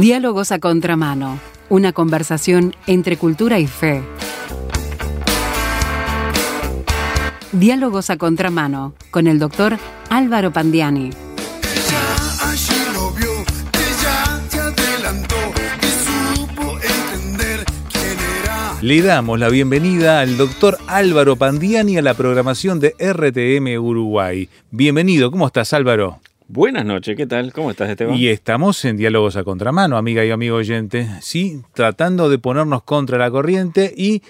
Diálogos a contramano. Una conversación entre cultura y fe. Diálogos a contramano con el doctor Álvaro Pandiani. Le damos la bienvenida al doctor Álvaro Pandiani a la programación de RTM Uruguay. Bienvenido, ¿cómo estás Álvaro? Buenas noches, ¿qué tal? ¿Cómo estás, Esteban? Y estamos en Diálogos a Contramano, amiga y amigo oyente, sí, tratando de ponernos contra la corriente y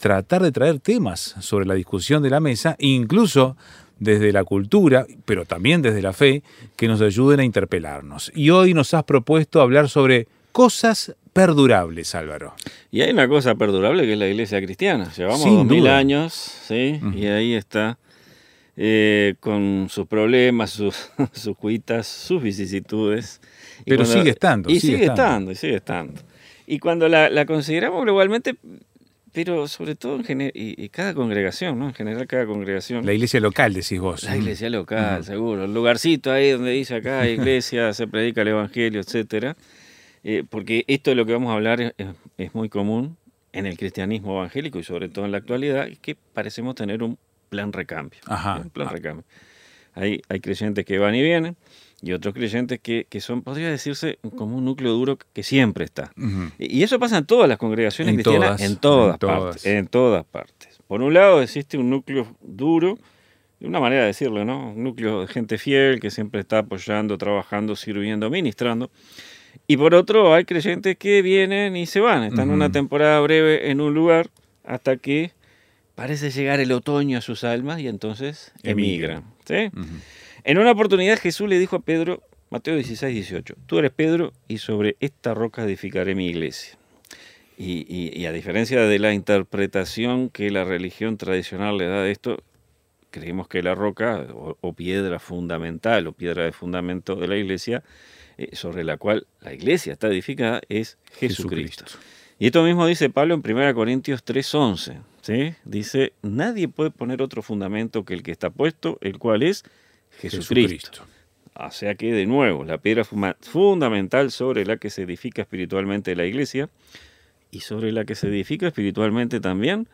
tratar de traer temas sobre la discusión de la mesa, incluso desde la cultura, pero también desde la fe, que nos ayuden a interpelarnos. Y hoy nos has propuesto hablar sobre cosas perdurables, Álvaro. Y hay una cosa perdurable que es la iglesia cristiana. Llevamos dos mil años, ¿sí? Y ahí está, eh, con sus problemas, sus, sus cuitas, sus vicisitudes. Y Pero sigue estando, Y sigue sigue, estando. estando. y sigue estando. Y cuando la, la consideramos globalmente, pero sobre todo en gene- y, y cada congregación, ¿no? En general cada congregación. La iglesia local, decís vos. La iglesia local, seguro. El lugarcito ahí donde dice acá iglesia, se predica el evangelio, etcétera. Eh, porque esto de lo que vamos a hablar es, es- muy común en el cristianismo evangélico y sobre todo en la actualidad, que parecemos tener un plan recambio. Ajá. Plan Ah. recambio. Hay, hay creyentes que van y vienen y otros creyentes que, que son, podría decirse, como un núcleo duro que siempre está. Y y eso pasa en todas las congregaciones En cristianas, todas, en todas en todas. partes, en todas partes. Por un lado existe un núcleo duro, de una manera de decirlo, ¿no? Un núcleo de gente fiel que siempre está apoyando, trabajando, sirviendo, ministrando. Y por otro hay creyentes que vienen y se van, están una temporada breve en un lugar hasta que parece llegar el otoño a sus almas y entonces Emigran. ¿sí? En una oportunidad Jesús le dijo a Pedro, Mateo 16, 18, tú eres Pedro y sobre esta roca edificaré mi iglesia. Y, y- y a diferencia de la interpretación que la religión tradicional le da de esto, creemos que la roca o, o piedra fundamental o piedra de fundamento de la iglesia, eh, sobre la cual la iglesia está edificada, es Jesucristo. Jesucristo. Y esto mismo dice Pablo en 1 Corintios 3:11. ¿Sí? Dice, nadie puede poner otro fundamento que el que está puesto, el cual es Jesucristo. O sea que, de nuevo, la piedra fundamental sobre la que se edifica espiritualmente la iglesia y sobre la que se edifica espiritualmente también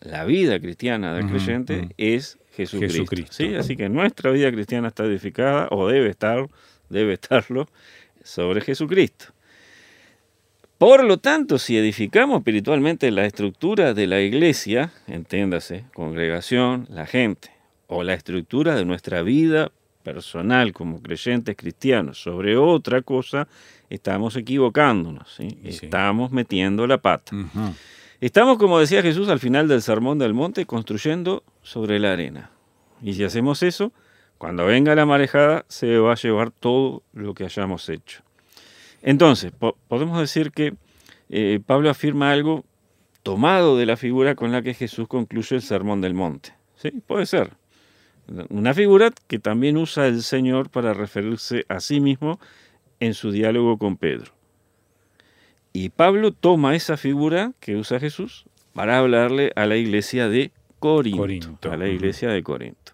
la vida cristiana del creyente es Jesucristo. Jesucristo. ¿sí? Así que nuestra vida cristiana está edificada, o debe estar, debe estarlo, sobre Jesucristo. Por lo tanto, si edificamos espiritualmente la estructura de la iglesia, entiéndase, congregación, la gente, o la estructura de nuestra vida personal como creyentes cristianos sobre otra cosa, estamos equivocándonos, ¿sí? Y sí. estamos metiendo la pata. Estamos, como decía Jesús al final del Sermón del Monte, construyendo sobre la arena. Y si hacemos eso, cuando venga la marejada, se va a llevar todo lo que hayamos hecho. Entonces, po- podemos decir que eh, Pablo afirma algo tomado de la figura con la que Jesús concluye el Sermón del Monte. ¿Sí? Puede ser. Una figura que también usa el Señor para referirse a sí mismo en su diálogo con Pedro. Y Pablo toma esa figura que usa Jesús para hablarle a la iglesia de Corinto. Corinto, A la iglesia de Corinto.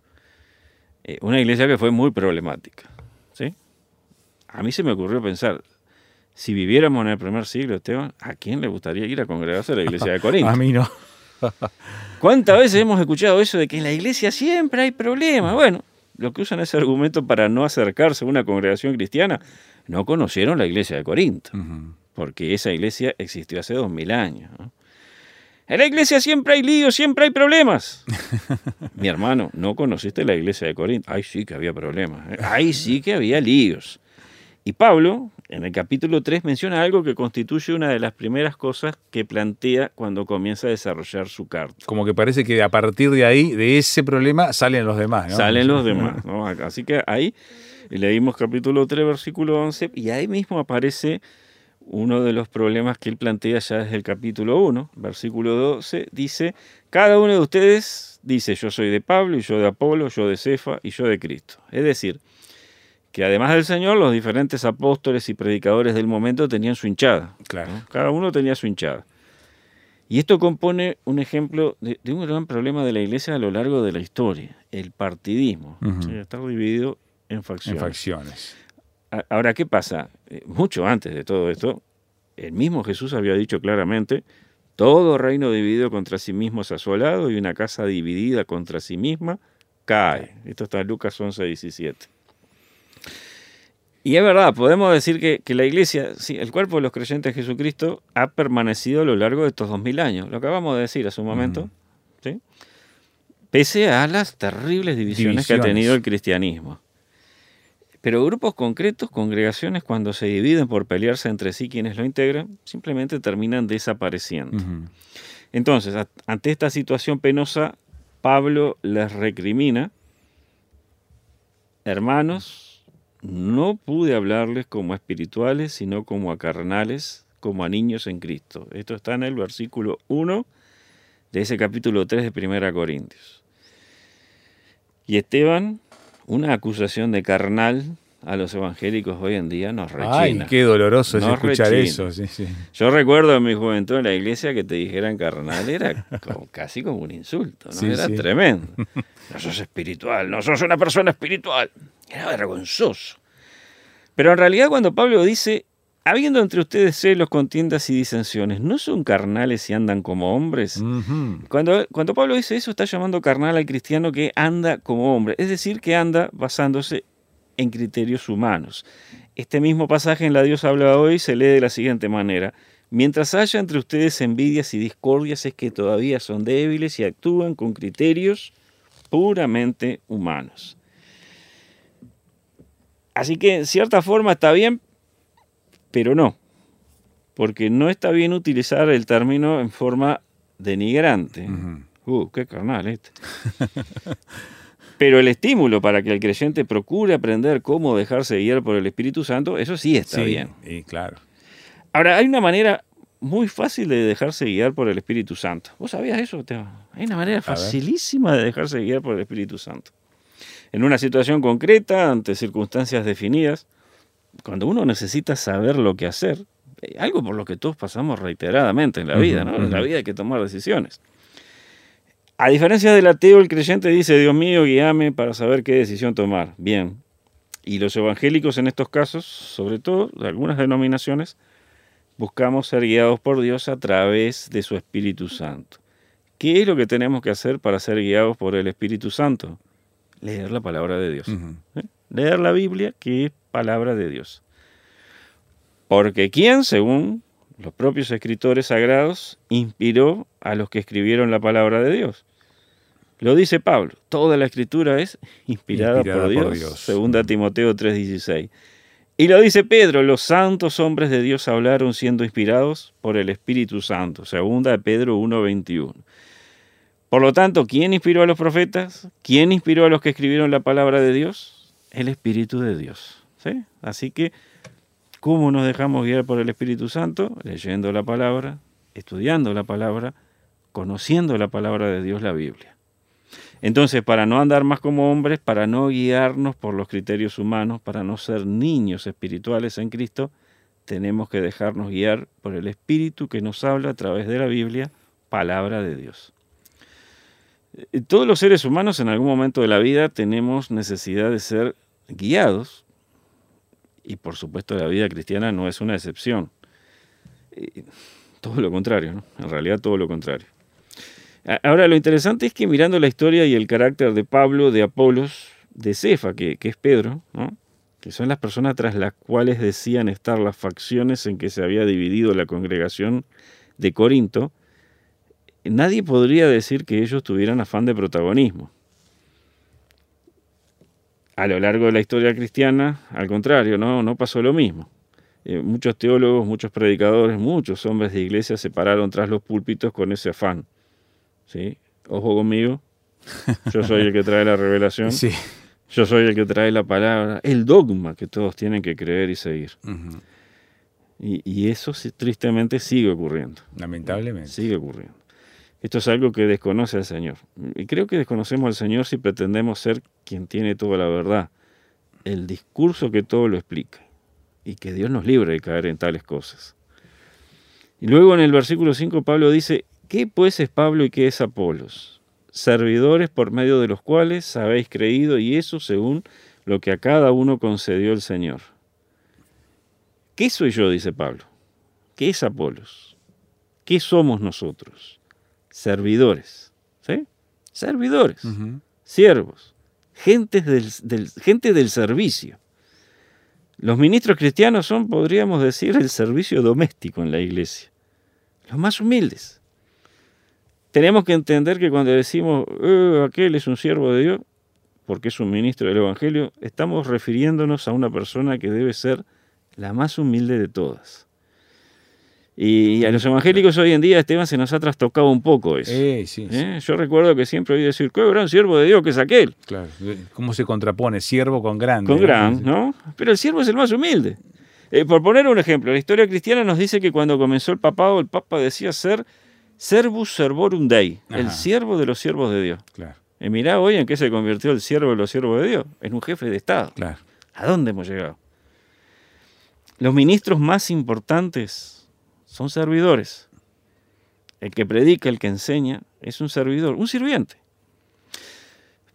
Eh, una iglesia que fue muy problemática. ¿sí? A mí se me ocurrió pensar, si viviéramos en el primer siglo, Esteban, ¿a quién le gustaría ir a congregarse a la iglesia de Corinto? A mí no. ¿Cuántas veces hemos escuchado eso de que en la iglesia siempre hay problemas? Bueno, lo que usan ese argumento para no acercarse a una congregación cristiana, no conocieron la iglesia de Corinto porque esa iglesia existió hace dos mil años. ¿no? En la iglesia siempre hay líos, siempre hay problemas. Mi hermano, ¿no conociste la iglesia de Corinto? Ahí sí que había problemas. ¿eh? Ahí sí que había líos. Y Pablo, en el capítulo 3, menciona algo que constituye una de las primeras cosas que plantea cuando comienza a desarrollar su carta. Como que parece que a partir de ahí, de ese problema, salen los demás. ¿no? Salen los demás. ¿no? Así que ahí leímos capítulo 3, versículo 11, y ahí mismo aparece uno de los problemas que él plantea ya desde el capítulo 1, versículo 12, dice, cada uno de ustedes dice, yo soy de Pablo, y yo de Apolo, yo de Cefa, y yo de Cristo. Es decir, que además del Señor, los diferentes apóstoles y predicadores del momento tenían su hinchada. Claro. ¿no? Cada uno tenía su hinchada. Y esto compone un ejemplo de, de un gran problema de la iglesia a lo largo de la historia, el partidismo. Estar dividido en En facciones. facciones. A- Ahora, ¿qué pasa? Eh, Mucho antes de todo esto, el mismo Jesús había dicho claramente, todo reino dividido contra sí mismo es asolado y una casa dividida contra sí misma cae. Esto está en Lucas 11, 17. Y es verdad, podemos decir que, que la iglesia, sí, el cuerpo de los creyentes en Jesucristo ha permanecido a lo largo de estos dos mil años. Lo acabamos de decir hace un momento. ¿sí? Pese a las terribles divisiones, que ha tenido el cristianismo. Pero grupos concretos, congregaciones, cuando se dividen por pelearse entre sí quienes lo integran, simplemente terminan desapareciendo. Entonces, ante esta situación penosa, Pablo les recrimina, hermanos, no pude hablarles como a espirituales, sino como a carnales, como a niños en Cristo. Esto está en el versículo 1 de ese capítulo 3 de Primera Corintios. Y Esteban, una acusación de carnal a los evangélicos hoy en día nos rechina. Ay, qué doloroso es escuchar rechina. eso. Sí, sí. Yo recuerdo en mi juventud en la iglesia que te dijeran carnal, era como- casi como un insulto, ¿no? Sí, era tremendo. No sos espiritual, no sos una persona espiritual. Era vergonzoso. Pero en realidad cuando Pablo dice, habiendo entre ustedes celos, contiendas y disensiones, ¿no son carnales y andan como hombres? Cuando, cuando Pablo dice eso, está llamando carnal al cristiano que anda como hombre, es decir, que anda basándose en criterios humanos. Este mismo pasaje en la Dios habla hoy se lee de la siguiente manera. Mientras haya entre ustedes envidias y discordias es que todavía son débiles y actúan con criterios puramente humanos. Así que en cierta forma está bien, pero no. Porque no está bien utilizar el término en forma denigrante. Uh, qué carnal este. Pero el estímulo para que el creyente procure aprender cómo dejarse guiar por el Espíritu Santo, eso sí está Sí, bien. Y claro. Ahora, hay una manera muy fácil de dejarse guiar por el Espíritu Santo. ¿Vos sabías eso? Hay una manera facilísima de dejarse guiar por el Espíritu Santo. En una situación concreta, ante circunstancias definidas, cuando uno necesita saber lo que hacer, eh, algo por lo que todos pasamos reiteradamente en la vida, ¿no? En la vida hay que tomar decisiones. A diferencia del ateo, el creyente dice, Dios mío, guíame para saber qué decisión tomar. Bien. Y los evangélicos en estos casos, sobre todo de algunas denominaciones, buscamos ser guiados por Dios a través de su Espíritu Santo. ¿Qué es lo que tenemos que hacer para ser guiados por el Espíritu Santo? Leer la palabra de Dios. ¿eh? Leer la Biblia, que es palabra de Dios. Porque ¿quién, según los propios escritores sagrados, inspiró a los que escribieron la palabra de Dios? Lo dice Pablo, toda la escritura es inspirada, Inspirada por, por Dios, Dios. segunda Timoteo 3:16. Y lo dice Pedro, los santos hombres de Dios hablaron siendo inspirados por el Espíritu Santo, segunda de Pedro 1:21. Por lo tanto, ¿quién inspiró a los profetas? ¿Quién inspiró a los que escribieron la palabra de Dios? El Espíritu de Dios. ¿sí? Así que, ¿cómo nos dejamos guiar por el Espíritu Santo? Leyendo la palabra, estudiando la palabra, conociendo la palabra de Dios, la Biblia. Entonces, para no andar más como hombres, para no guiarnos por los criterios humanos, para no ser niños espirituales en Cristo, tenemos que dejarnos guiar por el Espíritu que nos habla a través de la Biblia, palabra de Dios. Eh, Todos los seres humanos en algún momento de la vida tenemos necesidad de ser guiados y por supuesto la vida cristiana no es una excepción. Todo lo contrario, ¿no? En realidad todo lo contrario. Ahora lo interesante es que mirando la historia y el carácter de Pablo, de Apolos, de Cefa, que, es Pedro, que son las personas tras las cuales decían estar las facciones en que se había dividido la congregación de Corinto, nadie podría decir que ellos tuvieran afán de protagonismo. A lo largo de la historia cristiana, al contrario, no, no pasó lo mismo. Eh, muchos teólogos, muchos predicadores, muchos hombres de iglesia se pararon tras los púlpitos con ese afán. ¿sí? Ojo conmigo, yo soy el que trae la revelación, Sí. yo soy el que trae la palabra, el dogma que todos tienen que creer y seguir. Y, y eso sí, tristemente sigue ocurriendo. Lamentablemente. Sigue ocurriendo. Esto es algo que desconoce al Señor. Y creo que desconocemos al Señor si pretendemos ser quien tiene toda la verdad. El discurso que todo lo explica. Y que Dios nos libre de caer en tales cosas. Y luego en el versículo 5 Pablo dice, ¿qué pues es Pablo y qué es Apolos? Servidores por medio de los cuales habéis creído y eso según lo que a cada uno concedió el Señor. ¿Qué soy yo? dice Pablo. ¿Qué es Apolos? ¿Qué somos nosotros? Servidores. ¿Sí? Servidores. Siervos. Gentes del, del- gente del servicio. Los ministros cristianos son, podríamos decir, el servicio doméstico en la iglesia. Los más humildes. Tenemos que entender que cuando decimos, "Eh, aquel es un siervo de Dios, porque es un ministro del Evangelio, estamos refiriéndonos a una persona que debe ser la más humilde de todas. Y a los evangélicos hoy en día, Esteban, se nos ha trastocado un poco eso. Eh, sí, sí, ¿eh? Yo recuerdo que siempre oí decir, qué gran siervo de Dios que es aquel. claro. ¿Cómo se contrapone siervo con grande? Con ¿no? gran, ¿no? Pero el siervo es el más humilde. Eh, por poner un ejemplo, la historia cristiana nos dice que cuando comenzó el papado, el papa decía ser servus servorum dei, el siervo de los siervos de Dios. Claro, Y mirá hoy en qué se convirtió el siervo de los siervos de Dios, en un jefe de Estado. claro. ¿A dónde hemos llegado? Los ministros más importantes son servidores. El que predica, el que enseña, es un servidor, un sirviente.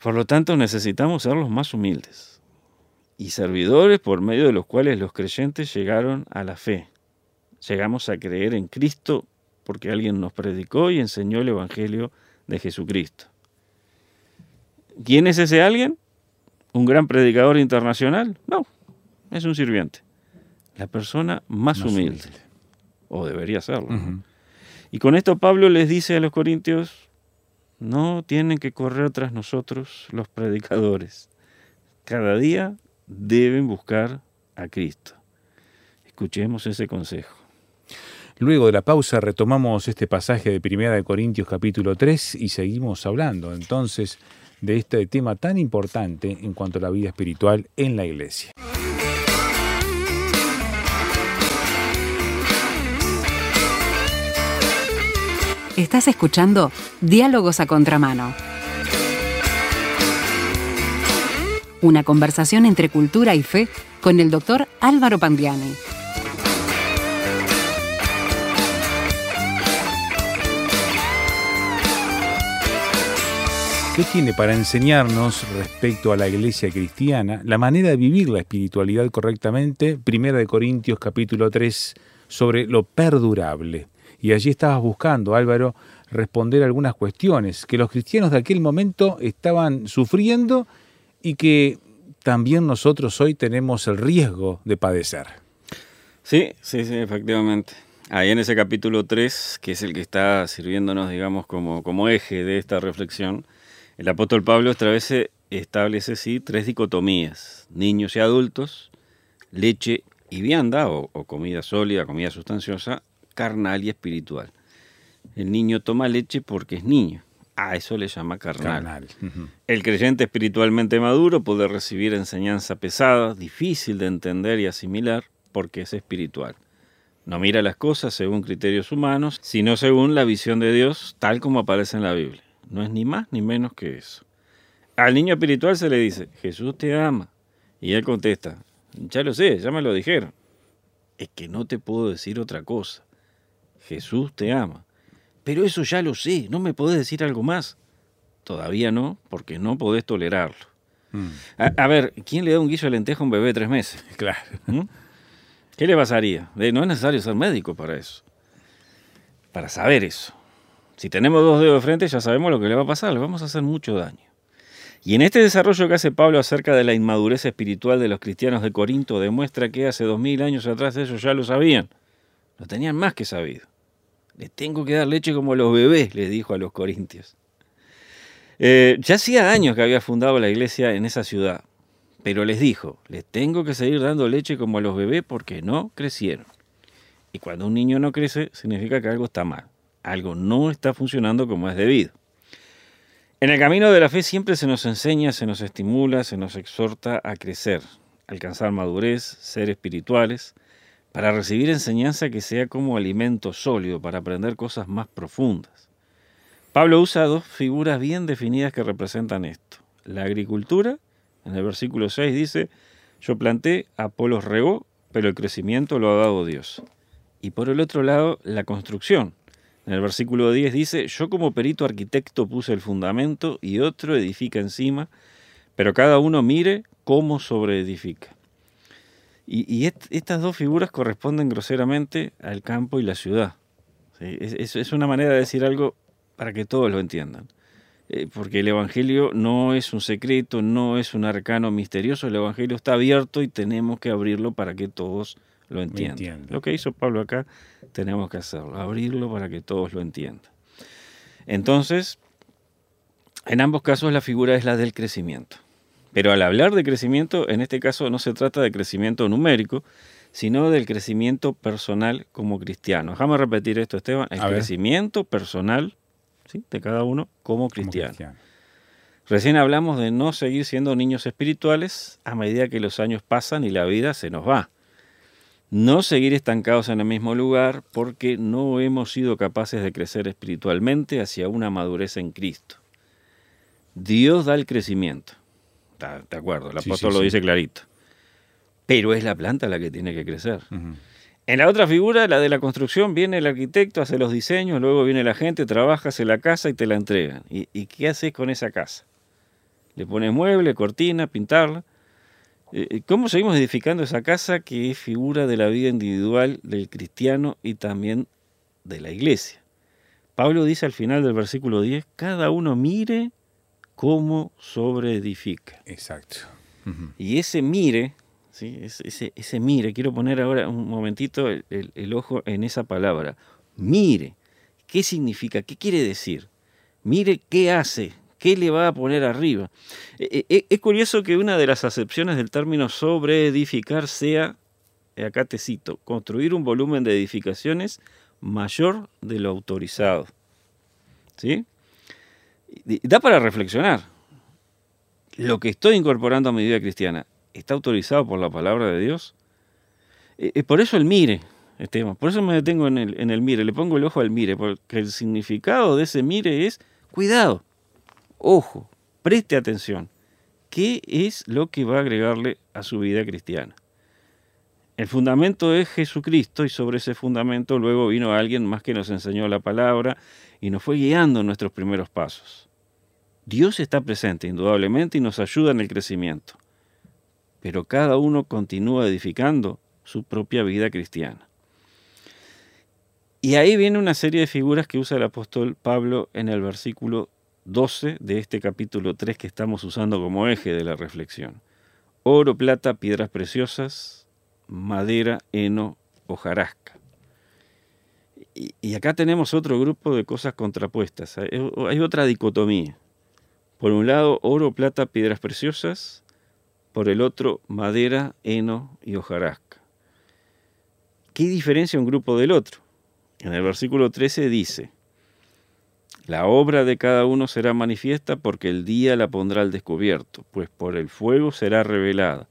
Por lo tanto, necesitamos ser los más humildes y servidores por medio de los cuales los creyentes llegaron a la fe. Llegamos a creer en Cristo porque alguien nos predicó y enseñó el Evangelio de Jesucristo. ¿Quién es ese alguien? ¿Un gran predicador internacional? No, es un sirviente. La persona más, Más humilde. humilde. O debería serlo. Y con esto Pablo les dice a los corintios, no tienen que correr tras nosotros los predicadores. Cada día deben buscar a Cristo. Escuchemos ese consejo. Luego de la pausa retomamos este pasaje de Primera de Corintios capítulo 3 y seguimos hablando entonces de este tema tan importante en cuanto a la vida espiritual en la iglesia. Estás escuchando Diálogos a Contramano. Una conversación entre cultura y fe con el doctor Álvaro Pandiani. ¿Qué tiene para enseñarnos respecto a la iglesia cristiana la manera de vivir la espiritualidad correctamente? Primera de Corintios capítulo 3 sobre lo perdurable. Y allí estabas buscando, Álvaro, responder algunas cuestiones que los cristianos de aquel momento estaban sufriendo y que también nosotros hoy tenemos el riesgo de padecer. Sí, sí, sí, efectivamente. Ahí en ese capítulo 3, que es el que está sirviéndonos, digamos, como, como eje de esta reflexión, el apóstol Pablo establece, establece sí, tres dicotomías, niños y adultos, leche y vianda, o, o comida sólida, comida sustanciosa, carnal y espiritual. El niño toma leche porque es niño. A eso le llama carnal. Carnal. El creyente espiritualmente maduro puede recibir enseñanza pesada, difícil de entender y asimilar, porque es espiritual. No mira las cosas según criterios humanos, sino según la visión de Dios, tal como aparece en la Biblia. No es ni más ni menos que eso. Al niño espiritual se le dice, Jesús te ama. Y él contesta, ya lo sé, ya me lo dijeron. Es que no te puedo decir otra cosa. Jesús te ama. Pero eso ya lo sé, ¿no me podés decir algo más? Todavía no, porque no podés tolerarlo. Mm, A, a ver, ¿quién le da un guiso de lenteja a un bebé de tres meses? Claro. ¿Mm? ¿Qué le pasaría? De- no es necesario ser médico para eso. Para saber eso. Si tenemos dos dedos de frente ya sabemos lo que le va a pasar, le vamos a hacer mucho daño. Y en este desarrollo que hace Pablo acerca de la inmadurez espiritual de los cristianos de Corinto demuestra que hace dos mil años atrás ellos ya lo sabían. Lo tenían más que sabido. Les tengo que dar leche como los bebés, les dijo a los corintios. Eh, ya hacía años que había fundado la iglesia en esa ciudad, pero les dijo, les tengo que seguir dando leche como a los bebés porque no crecieron. Y cuando un niño no crece, significa que algo está mal, algo no está funcionando como es debido. En el camino de la fe siempre se nos enseña, se nos estimula, se nos exhorta a crecer, alcanzar madurez, ser espirituales, para recibir enseñanza que sea como alimento sólido, para aprender cosas más profundas. Pablo usa dos figuras bien definidas que representan esto. La agricultura, en el versículo 6 dice, yo planté, Apolos regó, pero el crecimiento lo ha dado Dios. Y por el otro lado, la construcción. En el versículo 10 dice, yo como perito arquitecto puse el fundamento y otro edifica encima, pero cada uno mire cómo sobreedifica. Y, y est- estas dos figuras corresponden groseramente al campo y la ciudad. ¿sí? Es, es- es una manera de decir algo para que todos lo entiendan. Eh, porque el Evangelio no es un secreto, no es un arcano misterioso, el Evangelio está abierto y tenemos que abrirlo para que todos lo entiendan. Lo que hizo Pablo acá, tenemos que hacerlo, abrirlo para que todos lo entiendan. Entonces, en ambos casos la figura es la del crecimiento. Pero al hablar de crecimiento, en este caso no se trata de crecimiento numérico, sino del crecimiento personal como cristiano. Déjame repetir esto, Esteban. El A ver. crecimiento personal ¿sí? de cada uno como cristiano. Recién hablamos de no seguir siendo niños espirituales a medida que los años pasan y la vida se nos va. No seguir estancados en el mismo lugar porque no hemos sido capaces de crecer espiritualmente hacia una madurez en Cristo. Dios da el crecimiento. Está- De acuerdo, el apóstol sí, lo dice clarito. Pero es la planta la que tiene que crecer. En la otra figura, la de la construcción, viene el arquitecto, hace los diseños, luego viene la gente, trabaja, hace la casa y te la entregan. ¿Y, y qué haces con esa casa? Le pones mueble, cortina, pintarla. Eh, ¿Cómo seguimos edificando esa casa que es figura de la vida individual del cristiano y también de la iglesia? Pablo dice al final del versículo 10, cada uno mire cómo sobreedifica. Exacto. Y ese mire, ¿sí? ese, ese, mire, quiero poner ahora un momentito el, el- el ojo en esa palabra. Mire, ¿qué significa? ¿Qué quiere decir? Mire qué hace, qué le va a poner arriba. Eh, eh, es curioso que una de las acepciones del término sobreedificar sea, acá te cito, construir un volumen de edificaciones mayor de lo autorizado. ¿Sí? Da para reflexionar lo que estoy incorporando a mi vida cristiana está autorizado por la palabra de Dios. Eh, por eso el mire, Esteban, por eso me detengo en el, en el mire, le pongo el ojo al mire, porque el significado de ese mire es cuidado, ojo, preste atención. ¿Qué es lo que va a agregarle a su vida cristiana? El fundamento es Jesucristo y sobre ese fundamento luego vino alguien más que nos enseñó la palabra y nos fue guiando en nuestros primeros pasos. Dios está presente indudablemente y nos ayuda en el crecimiento, pero cada uno continúa edificando su propia vida cristiana. Y ahí viene una serie de figuras que usa el apóstol Pablo en el versículo 12 de este capítulo 3 que estamos usando como eje de la reflexión. Oro, plata, piedras preciosas, madera, heno, hojarasca. Y, acá tenemos otro grupo de cosas contrapuestas. Hay otra dicotomía. Por un lado, oro, plata, piedras preciosas. Por el otro, madera, heno y hojarasca. ¿Qué diferencia un grupo del otro? En el versículo 13 dice, la obra de cada uno será manifiesta porque el día la pondrá al descubierto, pues por el fuego será revelada.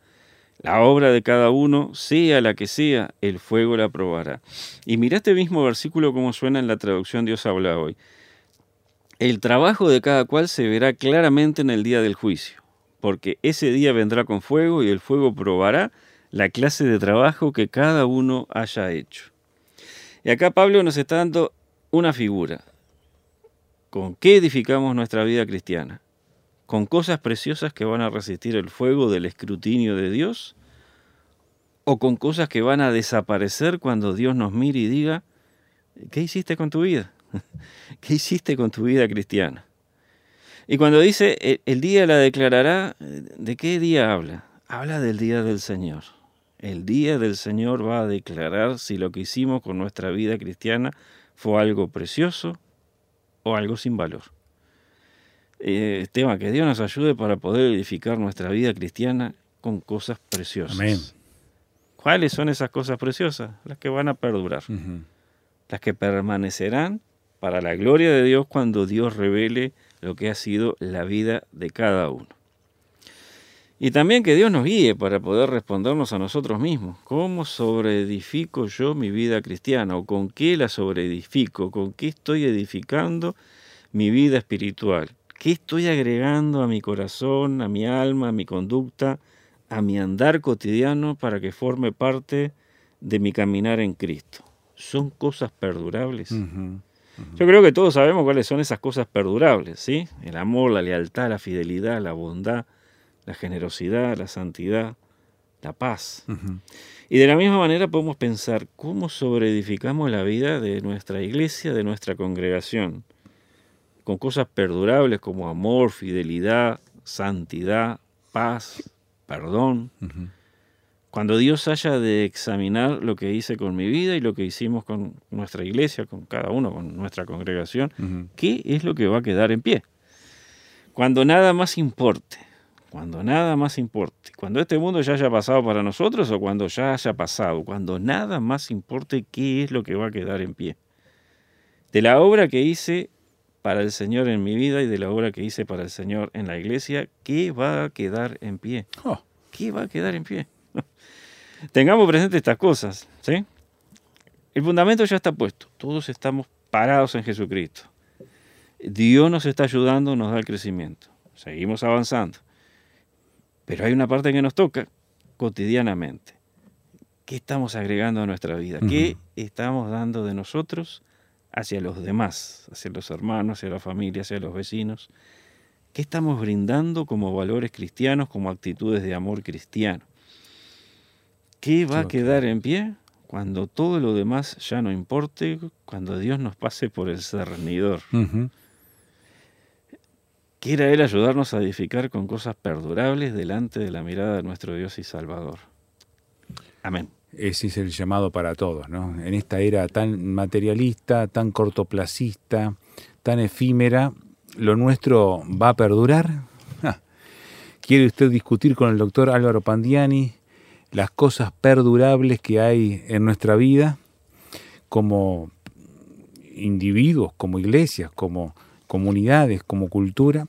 La obra de cada uno, sea la que sea, el fuego la probará. Y mira este mismo versículo como suena en la traducción Dios habla hoy. El trabajo de cada cual se verá claramente en el día del juicio, porque ese día vendrá con fuego y el fuego probará la clase de trabajo que cada uno haya hecho. Y acá Pablo nos está dando una figura. ¿Con qué edificamos nuestra vida cristiana? ¿Con cosas preciosas que van a resistir el fuego del escrutinio de Dios? ¿O con cosas que van a desaparecer cuando Dios nos mire y diga, ¿qué hiciste con tu vida? ¿Qué hiciste con tu vida cristiana? Y cuando dice, "El- el día la declarará, ¿de qué día habla? Habla del día del Señor. El día del Señor va a declarar si lo que hicimos con nuestra vida cristiana fue algo precioso o algo sin valor. Eh, Esteban, que Dios nos ayude para poder edificar nuestra vida cristiana con cosas preciosas. Amén. ¿Cuáles son esas cosas preciosas? Las que van a perdurar las que permanecerán para la gloria de Dios cuando Dios revele lo que ha sido la vida de cada uno. Y también que Dios nos guíe para poder respondernos a nosotros mismos. ¿Cómo sobreedifico yo mi vida cristiana? ¿O con qué la sobreedifico? ¿Con qué estoy edificando mi vida espiritual? ¿Qué estoy agregando a mi corazón, a mi alma, a mi conducta, a mi andar cotidiano para que forme parte de mi caminar en Cristo? ¿Son cosas perdurables? Yo creo que todos sabemos cuáles son esas cosas perdurables, ¿sí? El amor, la lealtad, la fidelidad, la bondad, la generosidad, la santidad, la paz. Y de la misma manera podemos pensar cómo sobreedificamos la vida de nuestra iglesia, de nuestra congregación, con cosas perdurables como amor, fidelidad, santidad, paz, perdón. Cuando Dios haya de examinar lo que hice con mi vida y lo que hicimos con nuestra iglesia, con cada uno, con nuestra congregación, ¿qué es lo que va a quedar en pie? Cuando nada más importe, cuando nada más importe, cuando este mundo ya haya pasado para nosotros o cuando ya haya pasado, cuando nada más importe qué es lo que va a quedar en pie. De la obra que hice para el Señor en mi vida y de la obra que hice para el Señor en la iglesia, ¿qué va a quedar en pie? Oh. ¿Qué va a quedar en pie? Tengamos presente estas cosas, ¿sí? El fundamento ya está puesto, todos estamos parados en Jesucristo. Dios nos está ayudando, nos da el crecimiento. Seguimos avanzando. Pero hay una parte que nos toca cotidianamente. ¿Qué estamos agregando a nuestra vida? ¿Qué estamos dando de nosotros hacia los demás, hacia los hermanos, hacia la familia, hacia los vecinos? ¿Qué estamos brindando como valores cristianos, como actitudes de amor cristiano? ¿Qué va a quedar en pie cuando todo lo demás ya no importe, cuando Dios nos pase por el cernidor? Quiera Él ayudarnos a edificar con cosas perdurables delante de la mirada de nuestro Dios y Salvador. Amén. Ese es el llamado para todos, ¿no? En esta era tan materialista, tan cortoplacista, tan efímera, ¿lo nuestro va a perdurar? ¿Quiere usted discutir con el doctor Álvaro Pandiani las cosas perdurables que hay en nuestra vida como individuos, como iglesias, como comunidades, como cultura?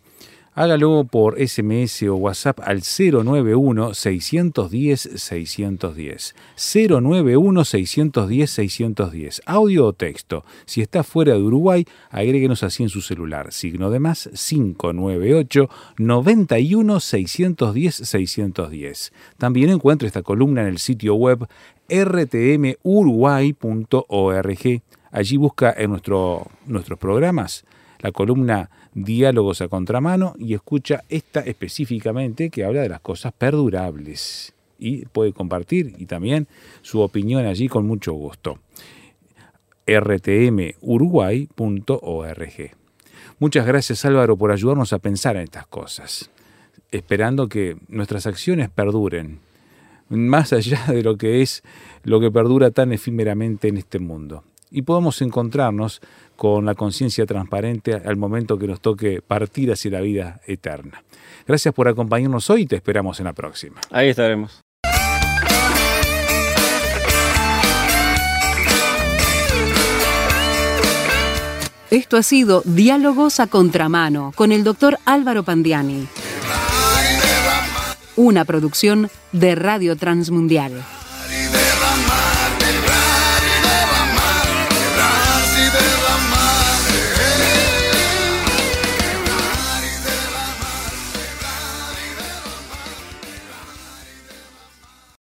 Hágalo por SMS o WhatsApp al 091-610-610. 091-610-610. Audio o texto. Si está fuera de Uruguay, agréguenos así en su celular. Signo de más 598-91-610-610. También encuentra esta columna en el sitio web rtmuruguay.org. Allí busca en nuestro, nuestros programas la columna Diálogos a Contramano y escucha esta específicamente que habla de las cosas perdurables. Y puede compartir y también su opinión allí con mucho gusto. rtmuruguay.org. Muchas gracias Álvaro por ayudarnos a pensar en estas cosas, esperando que nuestras acciones perduren, más allá de lo que es lo que perdura tan efímeramente en este mundo. Y podamos encontrarnos con la conciencia transparente al momento que nos toque partir hacia la vida eterna. Gracias por acompañarnos hoy y te esperamos en la próxima. Ahí estaremos. Esto ha sido Diálogos a Contramano con el doctor Álvaro Pandiani. Una producción de Radio Transmundial.